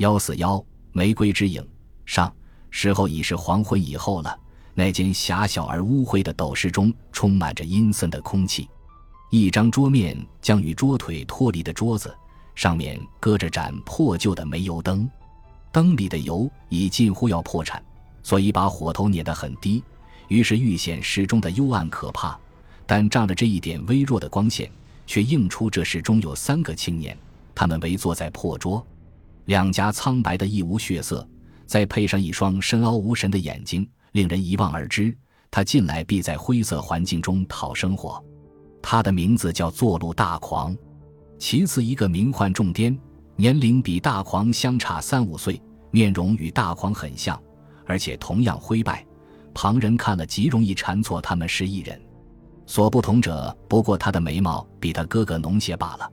幺四幺玫瑰之影上，时候已是黄昏以后了。那间狭小而污秽的斗室中充满着阴森的空气。一张桌面将与桌腿脱离的桌子，上面搁着盏破旧的煤油灯，灯里的油已近乎要破产，所以把火头捻得很低，于是愈显室中的幽暗可怕。但仗着这一点微弱的光线，却映出这室中有三个青年，他们围坐在破桌，两颊苍白的一无血色，再配上一双深凹无神的眼睛，令人一望而知，他近来必在灰色环境中讨生活。他的名字叫坐路大狂，其次一个名唤仲颠，年龄比大狂相差三五岁，面容与大狂很像，而且同样灰败，旁人看了极容易缠错他们是一人。所不同者，不过他的眉毛比他哥哥浓些罢了。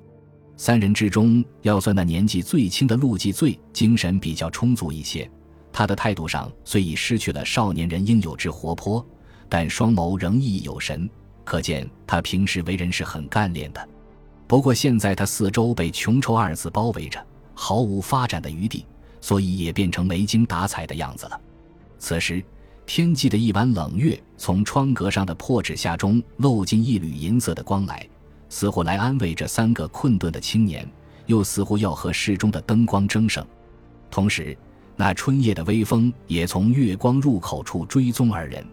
三人之中，要算那年纪最轻的陆继最精神比较充足一些。他的态度上虽已失去了少年人应有之活泼，但双眸仍熠熠有神。可见他平时为人是很干练的，不过现在他四周被“穷愁”二字包围着，毫无发展的余地，所以也变成没精打采的样子了。此时，天际的一弯冷月从窗格上的破纸下中漏进一缕银色的光来，似乎来安慰这三个困顿的青年，又似乎要和室中的灯光争胜。同时，那春夜的微风也从月光入口处追踪二人。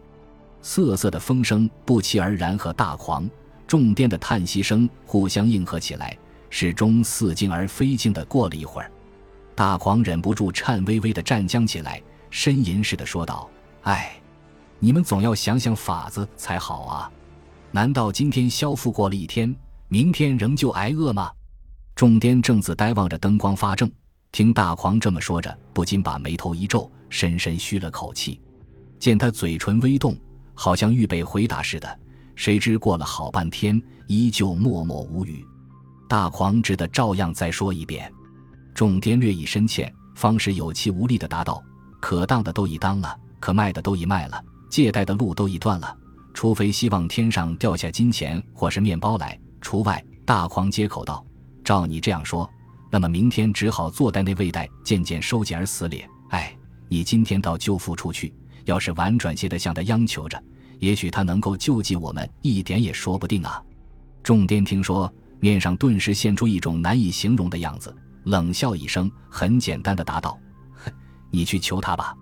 瑟瑟的风声不期而然，和大狂、重颠的叹息声互相应和起来，始终似静而非静的过了一会儿，大狂忍不住颤巍巍的站僵起来，呻吟似的说道：“哎，你们总要想想法子才好啊！难道今天消复过了一天，明天仍旧挨饿吗？”重癫正自呆望着灯光发怔，听大狂这么说着，不禁把眉头一皱，深深吁了口气，见他嘴唇微动。好像预备回答似的，谁知过了好半天，依旧默默无语。大狂只得照样再说一遍。众癫略一深欠，方是有气无力的答道：“可当的都已当了，可卖的都已卖了，借贷的路都已断了。除非希望天上掉下金钱或是面包来，除外。”大狂接口道：“照你这样说，那么明天只好坐在那位贷渐渐收紧而死咧。哎，你今天到舅父处去。”要是婉转些的向他央求着，也许他能够救济我们一点也说不定啊！众癫听说，面上顿时现出一种难以形容的样子，冷笑一声，很简单的答道：“哼，你去求他吧，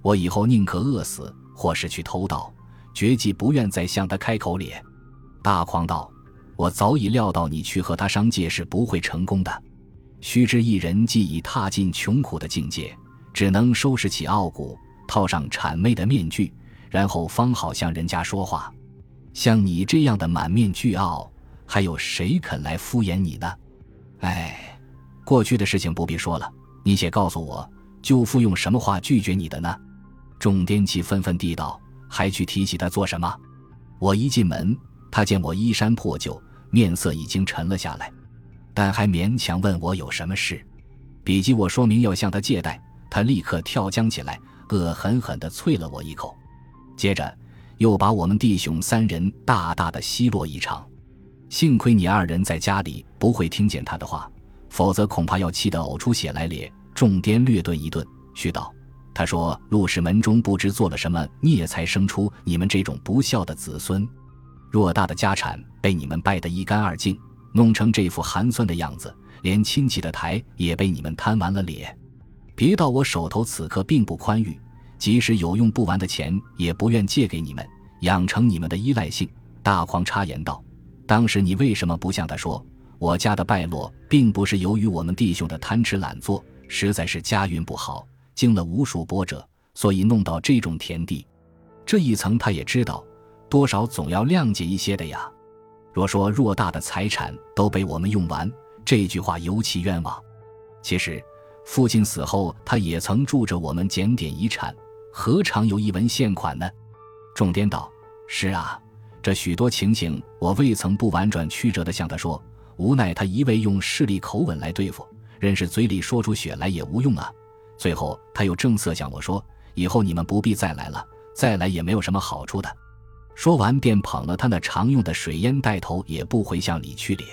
我以后宁可饿死，或是去偷盗，绝计不愿再向他开口咧。”大狂道：“我早已料到你去和他商界是不会成功的。须知一人既已踏进穷苦的境界，只能收拾起傲骨。”套上谄媚的面具，然后方好向人家说话。像你这样的满面倨傲，还有谁肯来敷衍你呢？哎，过去的事情不必说了，你且告诉我，舅父用什么话拒绝你的呢？众颠气纷纷地道：“还去提起他做什么？我一进门，他见我衣衫破旧，面色已经沉了下来，但还勉强问我有什么事。比及我说明要向他借贷，他立刻跳江起来。”恶狠狠地啐了我一口，接着又把我们弟兄三人大大的奚落一场。幸亏你二人在家里不会听见他的话，否则恐怕要气得呕出血来咧。众颠略顿一顿，续道：“他说陆氏门中不知做了什么孽，才生出你们这种不孝的子孙。偌大的家产被你们败得一干二净，弄成这副寒酸的样子，连亲戚的台也被你们贪完了咧。”别到我手头此刻并不宽裕，即使有用不完的钱，也不愿借给你们，养成你们的依赖性。大狂插言道：“当时你为什么不向他说，我家的败落并不是由于我们弟兄的贪吃懒做，实在是家运不好，经了无数波折，所以弄到这种田地。这一层他也知道，多少总要谅解一些的呀。若说偌大的财产都被我们用完，这句话尤其冤枉。其实。”父亲死后，他也曾助着我们检点遗产，何尝有一文现款呢？众颠道：“是啊，这许多情形，我未曾不婉转曲折地向他说，无奈他一味用势利口吻来对付，任是嘴里说出血来也无用啊。最后他又正色向我说：‘以后你们不必再来了，再来也没有什么好处的。’说完便捧了他那常用的水烟袋头，也不回向里去咧。”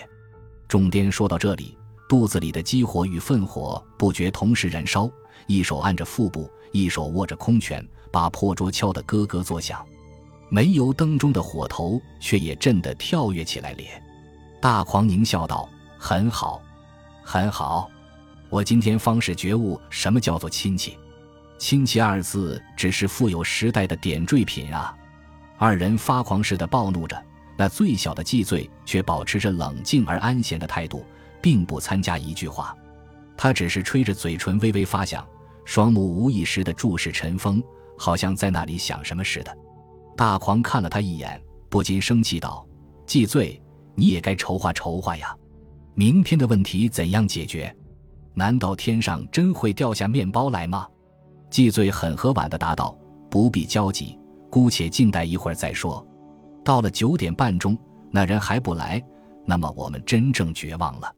众颠说到这里。肚子里的激火与愤火不觉同时燃烧，一手按着腹部，一手握着空拳，把破桌敲得咯咯作响。煤油灯中的火头却也震得跳跃起来咧。大狂狞笑道：“很好，很好，我今天方是觉悟什么叫做亲戚。亲戚二字只是富有时代的点缀品啊！”二人发狂似的暴怒着，那最小的季罪却保持着冷静而安闲的态度，并不参加一句话。他只是吹着嘴唇微微发响，双目无意识地注视陈峰，好像在那里想什么似的。大狂看了他一眼，不禁生气道：“季罪，你也该筹划筹划呀！明天的问题怎样解决？难道天上真会掉下面包来吗？”季罪很和婉地答道：“不必焦急，姑且静待一会儿再说。到了九点半钟，那人还不来，那么我们真正绝望了。”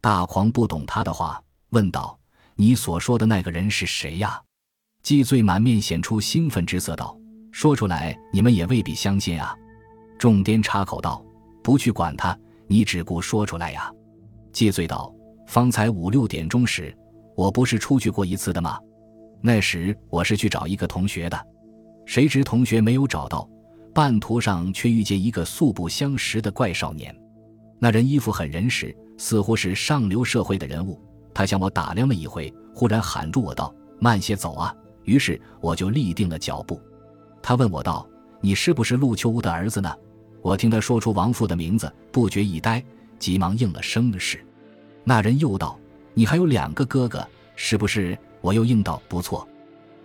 大狂不懂他的话，问道：“你所说的那个人是谁呀？”季罪满面显出兴奋之色，道。说出来，你们也未必相信啊！众癫插口道：“不去管他，你只顾说出来呀。”季罪道：“方才五六点钟时，我不是出去过一次的吗？那时我是去找一个同学的，谁知同学没有找到，半途上却遇见一个素不相识的怪少年。那人衣服很人实，似乎是上流社会的人物。他向我打量了一回，忽然喊住我道：‘慢些走啊！’于是我就立定了脚步。”他问我道：“你是不是陆秋乌的儿子呢？”我听他说出王父的名字，不觉一呆，急忙应了声是。那人又道：“你还有两个哥哥，是不是？”我又应道：“不错。”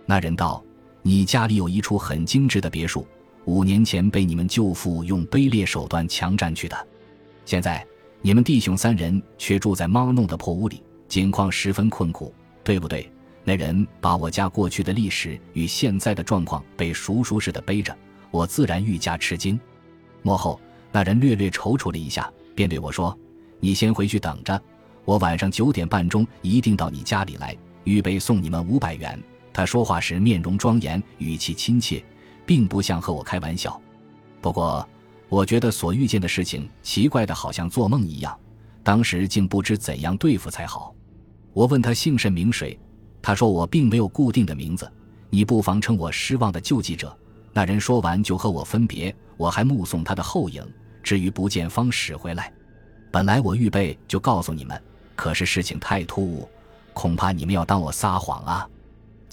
那人道：“你家里有一处很精致的别墅，五年前被你们舅父用卑劣手段强占去的，现在你们弟兄三人却住在猫弄的破屋里，境况十分困苦，对不对？”那人把我家过去的历史与现在的状况被熟熟似的背着，我自然愈加吃惊。幕后那人略略踌躇了一下，便对我说：“你先回去等着，我晚上九点半钟一定到你家里来，预备送你们五百元。”他说话时面容庄严，语气亲切，并不像和我开玩笑。不过，我觉得所遇见的事情奇怪的，好像做梦一样，当时竟不知怎样对付才好。我问他姓甚名谁。他说：“我并没有固定的名字，你不妨称我失望的救济者。”那人说完就和我分别，我还目送他的后影，至于不见方驶回来。本来我预备就告诉你们，可是事情太突兀，恐怕你们要当我撒谎啊！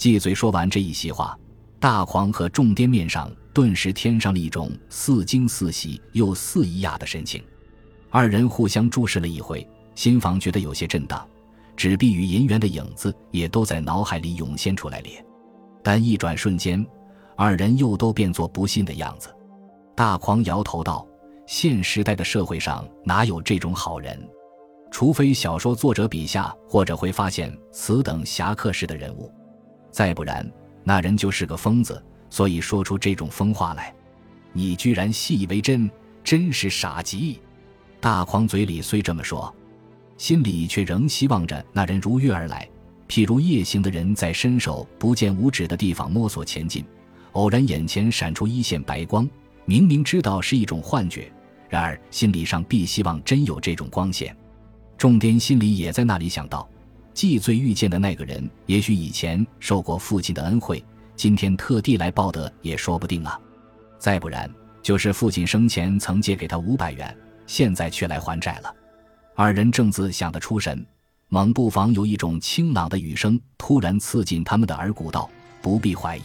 季嘴说完这一席话，大狂和众癫面上顿时添上了一种似惊似喜又似疑讶的神情。二人互相注视了一回，心房觉得有些震荡。纸币与银元的影子也都在脑海里涌现出来了，但一转瞬间，二人又都变作不信的样子。大狂摇头道：“现时代的社会上哪有这种好人？除非小说作者笔下，或者会发现此等侠客式的人物，再不然，那人就是个疯子，所以说出这种疯话来。你居然信以为真，真是傻极！”大狂嘴里虽这么说。心里却仍希望着那人如约而来，譬如夜行的人在伸手不见五指的地方摸索前进，偶然眼前闪出一线白光，明明知道是一种幻觉，然而心理上必希望真有这种光线。重点心里也在那里想到，既最遇见的那个人，也许以前受过父亲的恩惠，今天特地来报德也说不定啊。再不然，就是父亲生前曾借给他五百元，现在却来还债了。二人正自想得出神，猛不防有一种清朗的语声突然刺进他们的耳骨，道：“不必怀疑，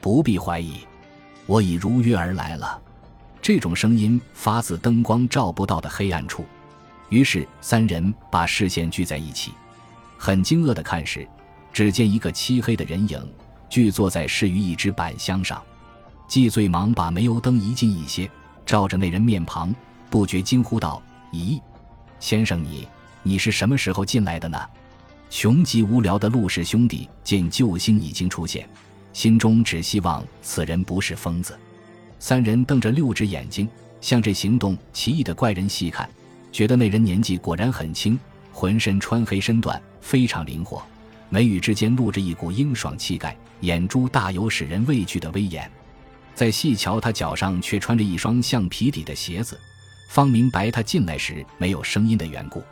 不必怀疑，我已如约而来了。”这种声音发自灯光照不到的黑暗处，于是三人把视线聚在一起，很惊愕的看时，只见一个漆黑的人影聚坐在适于一只板箱上。季最忙把煤油灯移近一些，照着那人面庞，不觉惊呼道：“咦！”先生，你你是什么时候进来的呢？穷极无聊的陆氏兄弟见救星已经出现，心中只希望此人不是疯子。三人瞪着六只眼睛，向这行动奇异的怪人细看，觉得那人年纪果然很轻，浑身穿黑身段，非常灵活，眉宇之间露着一股英爽气概，眼珠大有使人畏惧的威严。再细瞧他脚上，却穿着一双橡皮底的鞋子。方明白他进来时没有声音的缘故，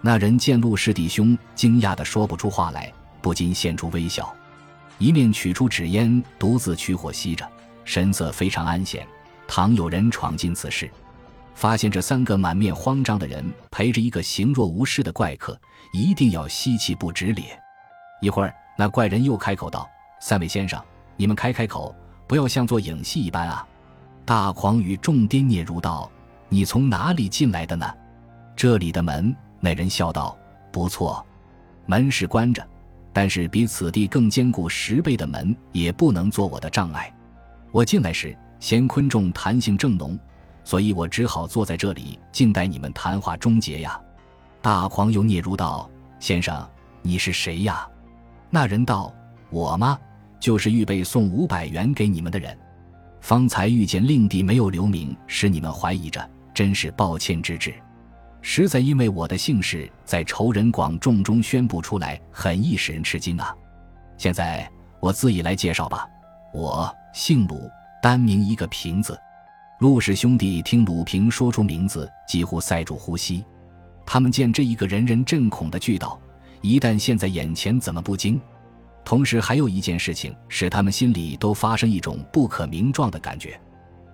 那人见陆氏弟兄惊讶的说不出话来，不禁现出微笑，一面取出纸烟，独自取火吸着，神色非常安闲。倘有人闯进此室，发现这三个满面慌张的人陪着一个形若无事的怪客，一定要吸气不止咧。一会儿，那怪人又开口道：“三位先生，你们开开口，不要像做影戏一般啊！”大狂与众颠孽如道：“你从哪里进来的呢？”这里的门，那人笑道：“不错，门是关着，但是比此地更坚固十倍的门也不能做我的障碍。我进来时，贤坤众谈性正浓，所以我只好坐在这里，静待你们谈话终结呀。”大狂又嗫嚅道：“先生，你是谁呀？”那人道：“我吗？就是预备送五百元给你们的人。方才遇见令弟没有留名，使你们怀疑着，真是抱歉之至。实在因为我的姓氏在仇人广众中宣布出来，很易使人吃惊啊。现在我自己来介绍吧，我姓鲁，单名一个平字。”陆氏兄弟听鲁平说出名字，几乎塞住呼吸。他们见这一个人人震恐的巨盗。一旦现在眼前，怎么不惊？同时还有一件事情使他们心里都发生一种不可名状的感觉。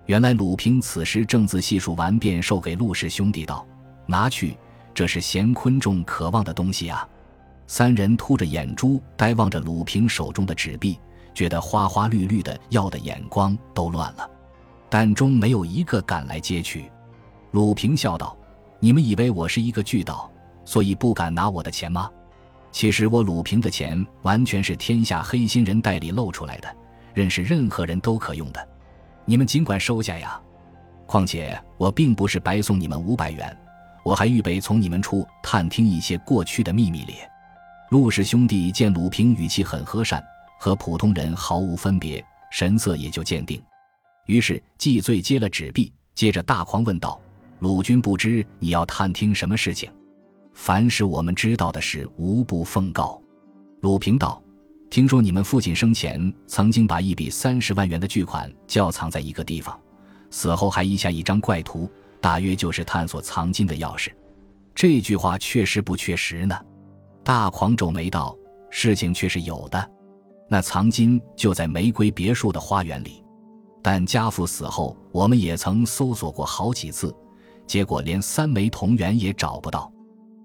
原来鲁平此时正自细数完，便授给陆氏兄弟道：“拿去，这是贤坤众渴望的东西啊！”三人凸着眼珠呆望着鲁平手中的纸币，觉得花花绿绿的，要的眼光都乱了，但终没有一个敢来接去。鲁平笑道：“你们以为我是一个巨盗，所以不敢拿我的钱吗？”其实我鲁平的钱完全是天下黑心人袋里漏出来的，认识任何人都可用的，你们尽管收下呀。况且我并不是白送你们五百元，我还预备从你们处探听一些过去的秘密咧。陆氏兄弟见鲁平语气很和善，和普通人毫无分别，神色也就坚定。于是季罪接了纸币，接着大狂问道：“鲁君不知你要探听什么事情？”凡是我们知道的事，无不奉告。鲁平道：“听说你们父亲生前曾经把一笔三十万元的巨款窖藏在一个地方，死后还遗下一张怪图，大约就是探索藏金的钥匙。这句话确实不确实呢？”大狂皱眉道：“事情却是有的。那藏金就在玫瑰别墅的花园里，但家父死后，我们也曾搜索过好几次，结果连三枚铜元也找不到。”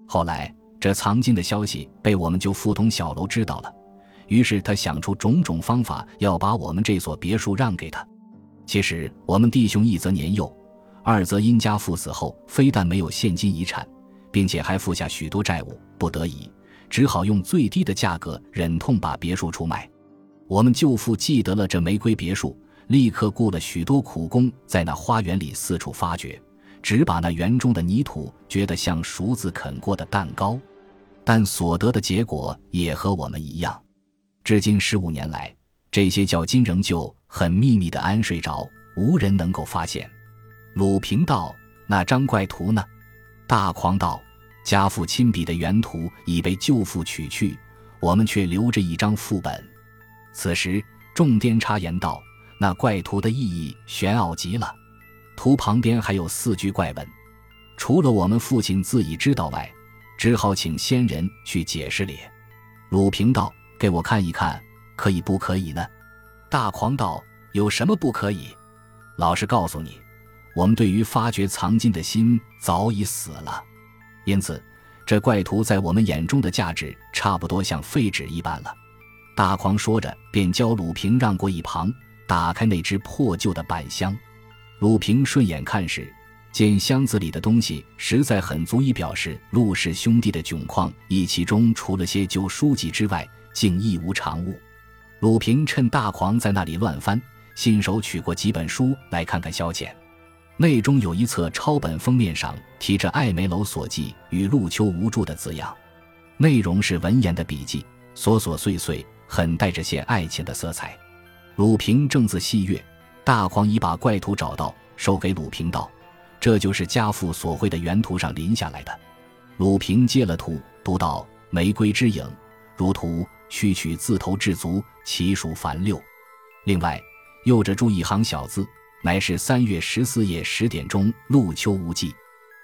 后来，这藏金的消息被我们舅父同小楼知道了，于是他想出种种方法，要把我们这所别墅让给他。其实我们弟兄一则年幼，二则因家父死后非但没有现金遗产，并且还负下许多债务，不得已只好用最低的价格忍痛把别墅出卖。我们舅父记得了这玫瑰别墅，立刻雇了许多苦工在那花园里四处发掘。只把那园中的泥土觉得像熟子啃过的蛋糕，但所得的结果也和我们一样。至今十五年来，这些脚金仍旧很秘密的安睡着，无人能够发现。鲁平道：“那张怪图呢？”大狂道：“家父亲笔的原图已被舅父取去，我们却留着一张副本。”此时，众颠插言道：“那怪图的意义玄奥极了。”图旁边还有四句怪文，除了我们父亲自己知道外，只好请仙人去解释咧。鲁平道：“给我看一看，可以不可以呢？”大狂道：“有什么不可以？老实告诉你，我们对于发掘藏金的心早已死了，因此这怪图在我们眼中的价值差不多像废纸一般了。”大狂说着，便教鲁平让过一旁，打开那只破旧的板箱。鲁平顺眼看时，见箱子里的东西实在很足以表示陆氏兄弟的窘况，一其中除了些旧书籍之外，竟一无长物。鲁平趁大狂在那里乱翻，信手取过几本书来看看消遣。内中有一册抄本，封面上提着艾梅楼所记与陆秋无著的字样，内容是文言的笔记，琐琐碎碎，很带着些爱情的色彩。鲁平正自细阅。大狂已把怪图找到，授给鲁平道：“这就是家父所绘的原图上临下来的。”鲁平接了图，读道：“玫瑰之影，如图，须取字头至足，其数繁六。”另外，右着注一行小字，乃是三月十四夜十点钟，陆秋无忌。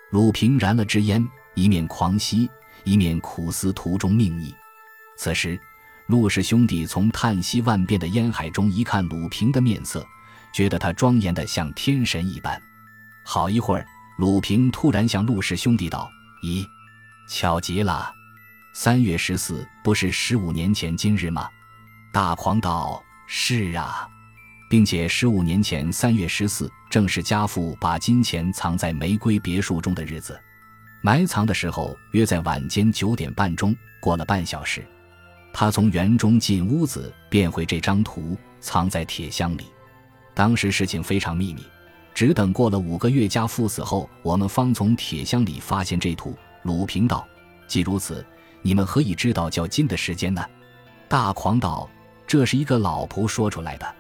鲁平燃了支烟，一面狂吸，一面苦思途中命意。此时，陆氏兄弟从叹息万变的烟海中一看鲁平的面色，觉得他庄严的像天神一般。好一会儿，鲁平突然向陆氏兄弟道：“咦，巧极了！三月十四不是十五年前今日吗？”大狂道：“是啊，并且十五年前三月十四正是家父把金钱藏在玫瑰别墅中的日子。埋藏的时候约在晚间九点半钟。过了半小时。”他从园中进屋子，便会这张图藏在铁箱里。当时事情非常秘密，只等过了五个月，家父死后，我们方从铁箱里发现这图。鲁平道：“既如此，你们何以知道叫金的时间呢？”大狂道：“这是一个老仆说出来的。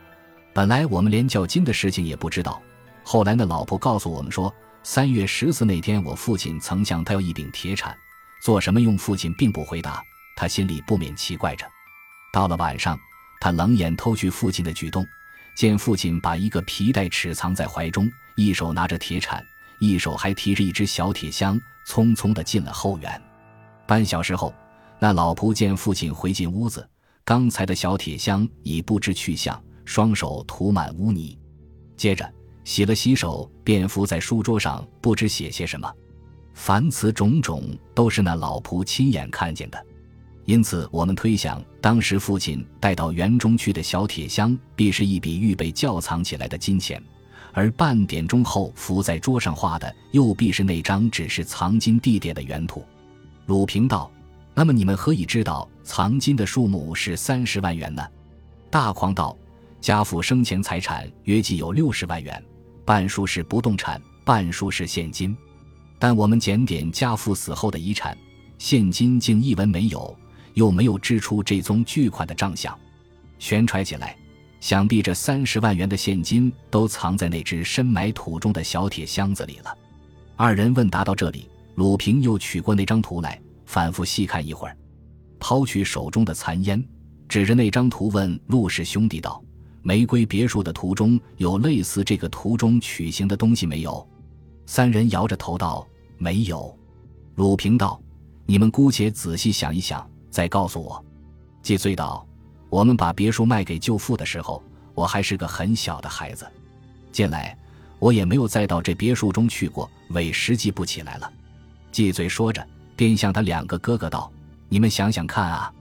本来我们连叫金的事情也不知道。后来那老仆告诉我们说，三月十四那天，我父亲曾向他要一柄铁铲，做什么用？父亲并不回答。”他心里不免奇怪着。到了晚上，他冷眼偷去父亲的举动，见父亲把一个皮带尺藏在怀中，一手拿着铁铲，一手还提着一只小铁箱，匆匆地进了后园。半小时后，那老仆见父亲回进屋子，刚才的小铁箱已不知去向，双手涂满污泥。接着洗了洗手，便伏在书桌上，不知写些什么。凡此种种，都是那老仆亲眼看见的。因此，我们推想，当时父亲带到园中去的小铁箱，必是一笔预备窖藏起来的金钱；而半点钟后伏在桌上画的，又必是那张只是藏金地点的原图。鲁平道：“那么你们何以知道藏金的数目是三十万元呢？”大狂道：“家父生前财产约计有六十万元，半数是不动产，半数是现金。但我们检点家父死后的遗产，现金竟一文没有。”又没有支出这宗巨款的账项，悬揣起来，想必这三十万元的现金都藏在那只深埋土中的小铁箱子里了。二人问答到这里，鲁平又取过那张图来，反复细看一会儿，抛去手中的残烟，指着那张图问陆氏兄弟道：“玫瑰别墅的图中有类似这个图中曲形的东西没有？”三人摇着头道：“没有。”鲁平道：“你们姑且仔细想一想。”再告诉我，季醉道：“我们把别墅卖给舅父的时候，我还是个很小的孩子。近来我也没有再到这别墅中去过，委实记不起来了。”季醉说着，便向他两个哥哥道：“你们想想看啊！”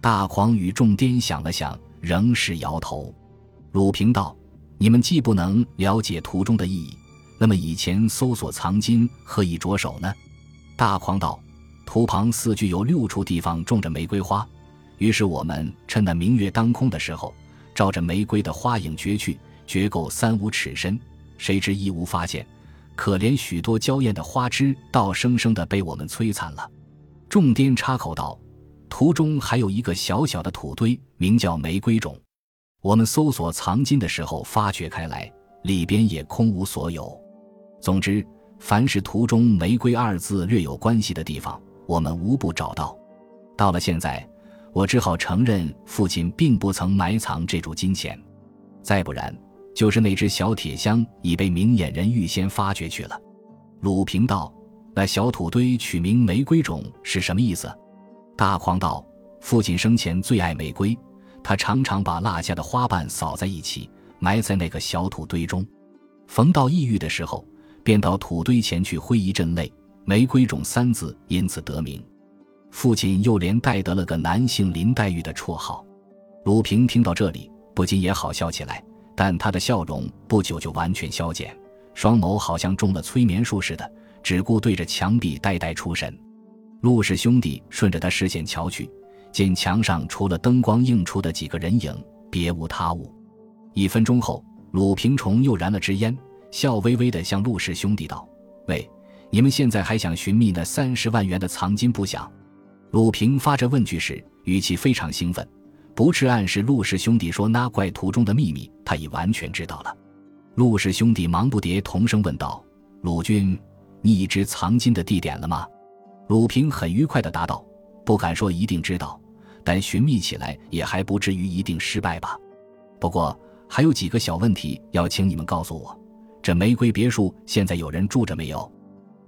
大狂与众颠想了想，仍是摇头。鲁平道：“你们既不能了解图中的意义，那么以前搜索藏金何以着手呢？”大狂道。图旁四句有六处地方种着玫瑰花，于是我们趁那明月当空的时候，照着玫瑰的花影掘去，掘够三五尺深，谁知一无发现。可怜许多娇艳的花枝，倒生生的被我们摧残了。众癫插口道：“图中还有一个小小的土堆，名叫玫瑰冢。我们搜索藏金的时候发掘开来，里边也空无所有。总之，凡是图中‘玫瑰’二字略有关系的地方。”我们无不找到，到了现在，我只好承认父亲并不曾埋藏这株金钱，再不然，就是那只小铁箱已被明眼人预先发掘去了。鲁平道：“那小土堆取名玫瑰冢是什么意思？”大狂道：“父亲生前最爱玫瑰，他常常把落下的花瓣扫在一起，埋在那个小土堆中。逢到抑郁的时候，便到土堆前去挥一阵泪。”玫瑰种三字因此得名，父亲又连带得了个男性林黛玉的绰号。鲁平听到这里，不禁也好笑起来，但他的笑容不久就完全消减，双眸好像中了催眠术似的，只顾对着墙壁呆呆出神。陆氏兄弟顺着他视线瞧去，见墙上除了灯光映出的几个人影，别无他物。一分钟后，鲁平重又燃了支烟，笑微微地向陆氏兄弟道：“喂。”你们现在还想寻觅那三十万元的藏金不想？鲁平发着问句时，语气非常兴奋，不是暗示陆氏兄弟说那怪图中的秘密，他已完全知道了。陆氏兄弟忙不迭同声问道：“鲁君，你已知藏金的地点了吗？”鲁平很愉快地答道：“不敢说一定知道，但寻觅起来也还不至于一定失败吧。不过还有几个小问题要请你们告诉我：这玫瑰别墅现在有人住着没有？”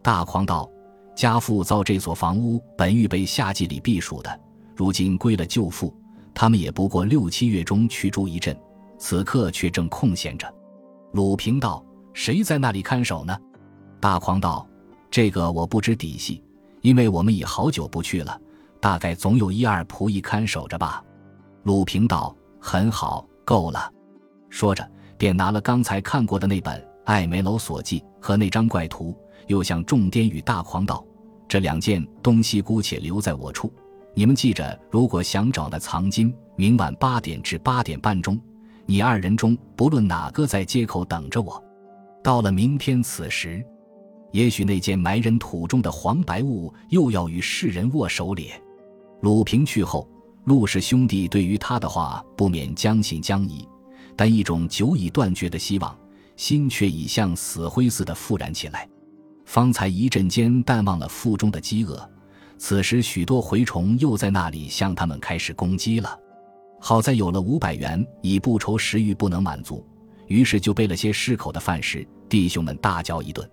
大狂道：“家父造这所房屋本欲备夏季里避暑的，如今归了舅父，他们也不过六七月中去住一阵，此刻却正空闲着。鲁平道：“谁在那里看守呢？”大狂道：“这个我不知底细，因为我们已好久不去了，大概总有一二仆役看守着吧。”鲁平道：“很好，够了。”说着，便拿了刚才看过的那本《艾梅楼所记》和那张怪图，又向众颠与大狂道。这两件东西姑且留在我处，你们记着，如果想找那藏金，明晚八点至八点半钟，你二人中不论哪个在街口等着我。到了明天此时，也许那件埋人土中的黄白物又要与世人握手咧。鲁平去后，陆氏兄弟对于他的话不免将信将疑，但一种久已断绝的希望，心却已像死灰似的复燃起来。方才一阵间淡忘了腹中的饥饿，此时许多蛔虫又在那里向他们开始攻击了。好在有了五百元，已不愁食欲不能满足，于是就备了些适口的饭食，弟兄们大叫一顿。